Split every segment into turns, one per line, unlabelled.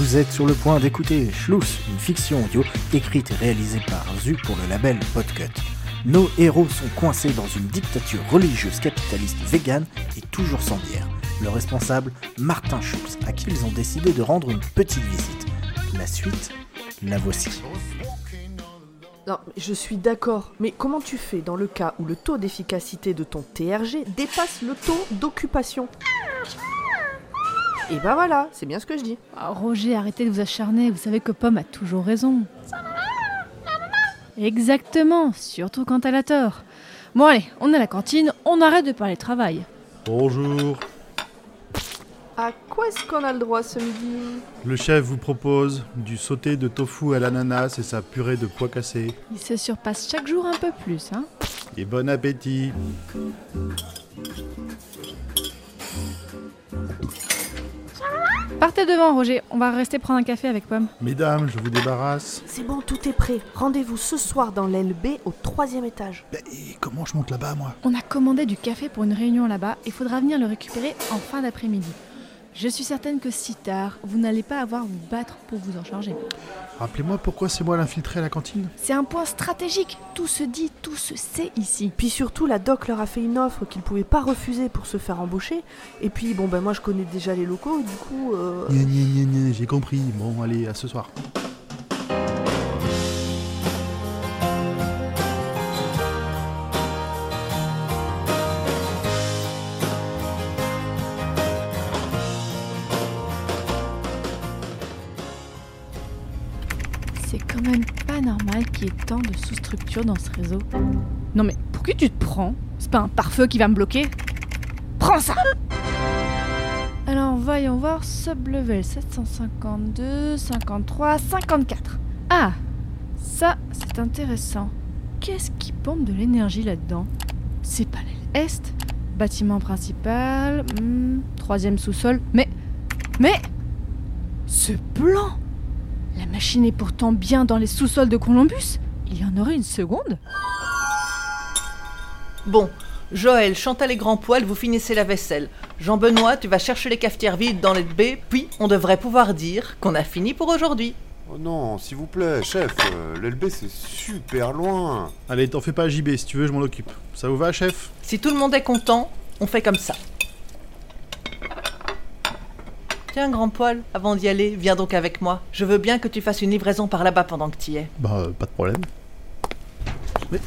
Vous êtes sur le point d'écouter Schluss, une fiction audio écrite et réalisée par Zu pour le label Podcut. Nos héros sont coincés dans une dictature religieuse capitaliste végane et toujours sans bière. Le responsable, Martin Schulz, à qui ils ont décidé de rendre une petite visite. La suite, la voici.
Non, je suis d'accord, mais comment tu fais dans le cas où le taux d'efficacité de ton TRG dépasse le taux d'occupation? Et ben voilà, c'est bien ce que je dis.
Ah, Roger, arrêtez de vous acharner, vous savez que Pomme a toujours raison. Exactement, surtout quand elle a tort. Bon allez, on est à la cantine, on arrête de parler travail.
Bonjour.
À quoi est-ce qu'on a le droit ce midi?
Le chef vous propose du sauté de tofu à l'ananas et sa purée de pois cassés.
Il se surpasse chaque jour un peu plus, hein.
Et bon appétit.
Partez devant, Roger, on va rester prendre un café avec Pomme.
Mesdames, je vous débarrasse.
C'est bon, tout est prêt. Rendez-vous ce soir dans l'aile B au troisième étage.
Ben, et comment je monte là-bas, moi?
On a commandé du café pour une réunion là-bas, il faudra venir le récupérer en fin d'après-midi. Je suis certaine que si tard, vous n'allez pas avoir à vous battre pour vous en charger.
Rappelez-moi pourquoi c'est moi l'infiltré à la cantine
C'est un point stratégique, tout se dit, tout se sait ici.
Puis surtout, la doc leur a fait une offre qu'ils pouvaient pas refuser pour se faire embaucher. Et puis, bon, ben moi je connais déjà les locaux, du coup. euh,
Gna, gna, gna, gna, j'ai compris. Bon, allez, à ce soir.
Quand même pas normal qu'il y ait tant de sous-structures dans ce réseau. Non mais pour qui tu te prends? C'est pas un pare-feu qui va me bloquer? Prends ça Alors voyons voir, sublevel 752, 53, 54. Ah Ça, c'est intéressant. Qu'est-ce qui pompe de l'énergie là-dedans? C'est pas l'aile est Bâtiment principal, hmm, troisième sous-sol, mais... Mais... Ce plan la machine est pourtant bien dans les sous-sols de Columbus. Il y en aurait une seconde
Bon, Joël, Chantal et Grand Poil, vous finissez la vaisselle. Jean-Benoît, tu vas chercher les cafetières vides dans les puis on devrait pouvoir dire qu'on a fini pour aujourd'hui.
Oh non, s'il vous plaît, chef, euh, l'LB c'est super loin.
Allez, t'en fais pas JB, si tu veux, je m'en occupe. Ça vous va, chef?
Si tout le monde est content, on fait comme ça. Tiens, Grand Poil, avant d'y aller, viens donc avec moi. Je veux bien que tu fasses une livraison par là-bas pendant que tu y es.
Bah, euh, pas de problème. Mais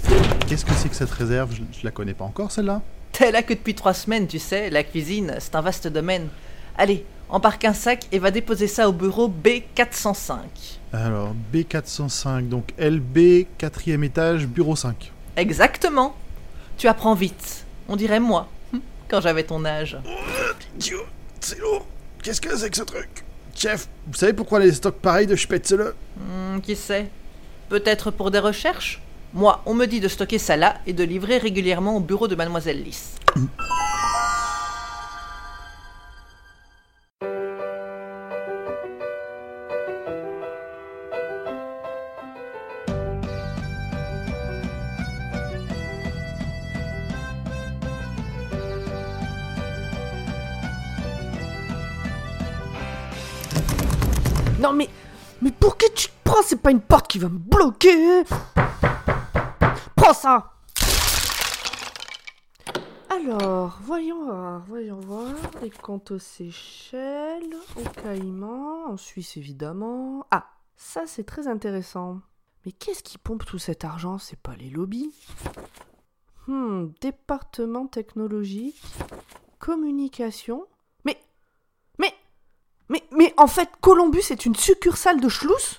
qu'est-ce que c'est que cette réserve? Je, je la connais pas encore, celle-là
T'es là que depuis trois semaines, tu sais, la cuisine, c'est un vaste domaine. Allez, embarque un sac et va déposer ça au bureau B405.
Alors, B405, donc LB, quatrième étage, bureau 5.
Exactement. Tu apprends vite. On dirait moi, quand j'avais ton âge.
Idiot, c'est lourd. Qu'est-ce que c'est que ce truc? Chef, vous savez pourquoi les stocks pareils de Spätzle?
Hmm, qui sait? Peut-être pour des recherches? Moi, on me dit de stocker ça là et de livrer régulièrement au bureau de Mademoiselle Lys.
Non mais. Mais pour qui tu te prends C'est pas une porte qui va me bloquer Prends ça Alors, voyons voir, voyons voir. Les comptes aux Seychelles, au Caïman, en Suisse évidemment. Ah, ça c'est très intéressant. Mais qu'est-ce qui pompe tout cet argent? C'est pas les lobbies? Hmm, département technologique, communication. Mais. Mais. En fait, Columbus est une succursale de Schluss?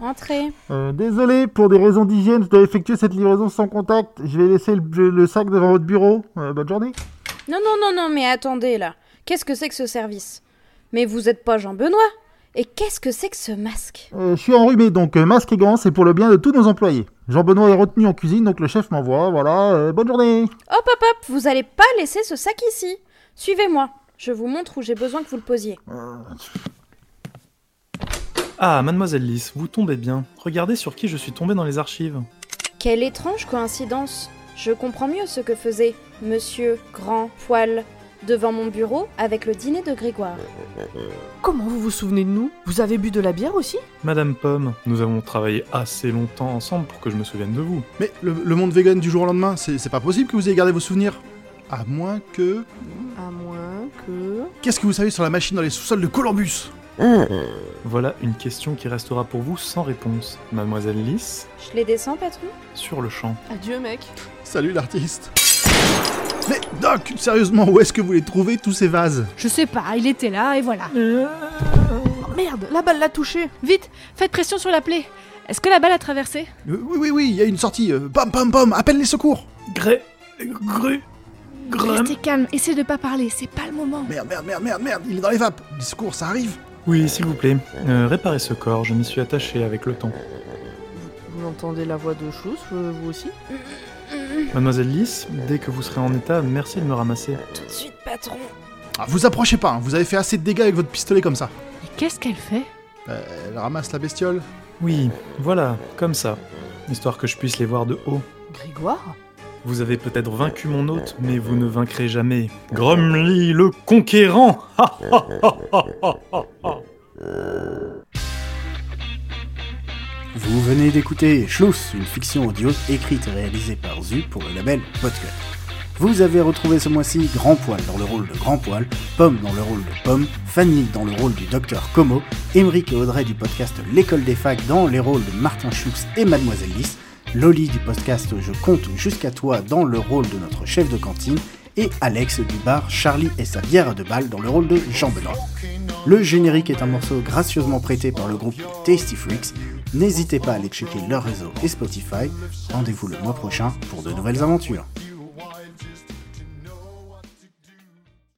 Entrez.
Euh, désolé, pour des raisons d'hygiène, je dois effectuer cette livraison sans contact. Je vais laisser le, le sac devant votre bureau. Euh, bonne journée.
Non, non, non, non, mais attendez là. Qu'est-ce que c'est que ce service? Mais vous êtes pas Jean-Benoît? Et qu'est-ce que c'est que ce masque?
Euh, je suis enrhumé, donc euh, masque et gants, c'est pour le bien de tous nos employés. Jean-Benoît est retenu en cuisine, donc le chef m'envoie. Voilà, euh, bonne journée.
Hop, hop, hop Vous allez pas laisser ce sac ici. Suivez-moi. Je vous montre où j'ai besoin que vous le posiez.
Ah, mademoiselle Lys, vous tombez bien. Regardez sur qui je suis tombé dans les archives.
Quelle étrange coïncidence. Je comprends mieux ce que faisait Monsieur Grand Poil devant mon bureau avec le dîner de Grégoire.
Comment vous vous souvenez de nous? Vous avez bu de la bière aussi?
Madame Pomme, nous avons travaillé assez longtemps ensemble pour que je me souvienne de vous.
Mais le, le monde vegan du jour au lendemain, c'est c'est pas possible que vous ayez gardé vos souvenirs. À moins que.
À moins que...
Qu'est-ce que vous savez sur la machine dans les sous-sols de Columbus?
Voilà une question qui restera pour vous sans réponse. Mademoiselle Lys,
Je les descends, patron?
Sur le champ.
Adieu mec.
Salut l'artiste. Mais Doc, sérieusement, où est-ce que vous les trouvez tous ces vases
Je sais pas, il était là et voilà.
Oh, merde, la balle l'a touché.
Vite, faites pression sur la plaie. Est-ce que la balle a traversé
Euh, Oui, oui, oui, il y a une sortie. Euh, pom, pom, pom, appelle les secours
Gré. Gru. Grum.
Restez calme, essayez de pas parler, c'est pas le moment.
Merde, merde, merde, merde, merde, il est dans les vapes. Les secours, ça arrive.
Oui, s'il vous plaît. Euh, réparez ce corps, je m'y suis attaché avec le temps.
Vous entendez la voix de Schluss, euh, vous aussi
Mademoiselle Lys, dès que vous serez en état, merci de me ramasser.
Tout de suite, patron.
Ah, vous approchez pas, hein, vous avez fait assez de dégâts avec votre pistolet comme ça.
Et qu'est-ce qu'elle fait?
Euh, elle ramasse la bestiole.
Oui, voilà, comme ça. Histoire que je puisse les voir de haut.
Grégoire?
Vous avez peut-être vaincu mon hôte, mais vous ne vaincrez jamais. Grumly le conquérant Ha, ha, ha, ha, ha, ha, ha.
Vous venez d'écouter Schluss, une fiction audio écrite et réalisée par Zu pour le label Podcut. Vous avez retrouvé ce mois-ci Grand Poil dans le rôle de Grand Poil, Pomme dans le rôle de Pomme, Fanny dans le rôle du docteur Como, Émeric et Audrey du podcast L'école des facs dans les rôles de Martin Schluss et Mademoiselle Lys, Loli du podcast Je compte jusqu'à toi dans le rôle de notre chef de cantine, et Alex du bar Charlie et sa bière à deux balles dans le rôle de Jean Benoît. Le générique est un morceau gracieusement prêté par le groupe Tasty Freaks. N'hésitez pas à aller checker leur réseau et Spotify. Rendez-vous le mois prochain pour de nouvelles aventures.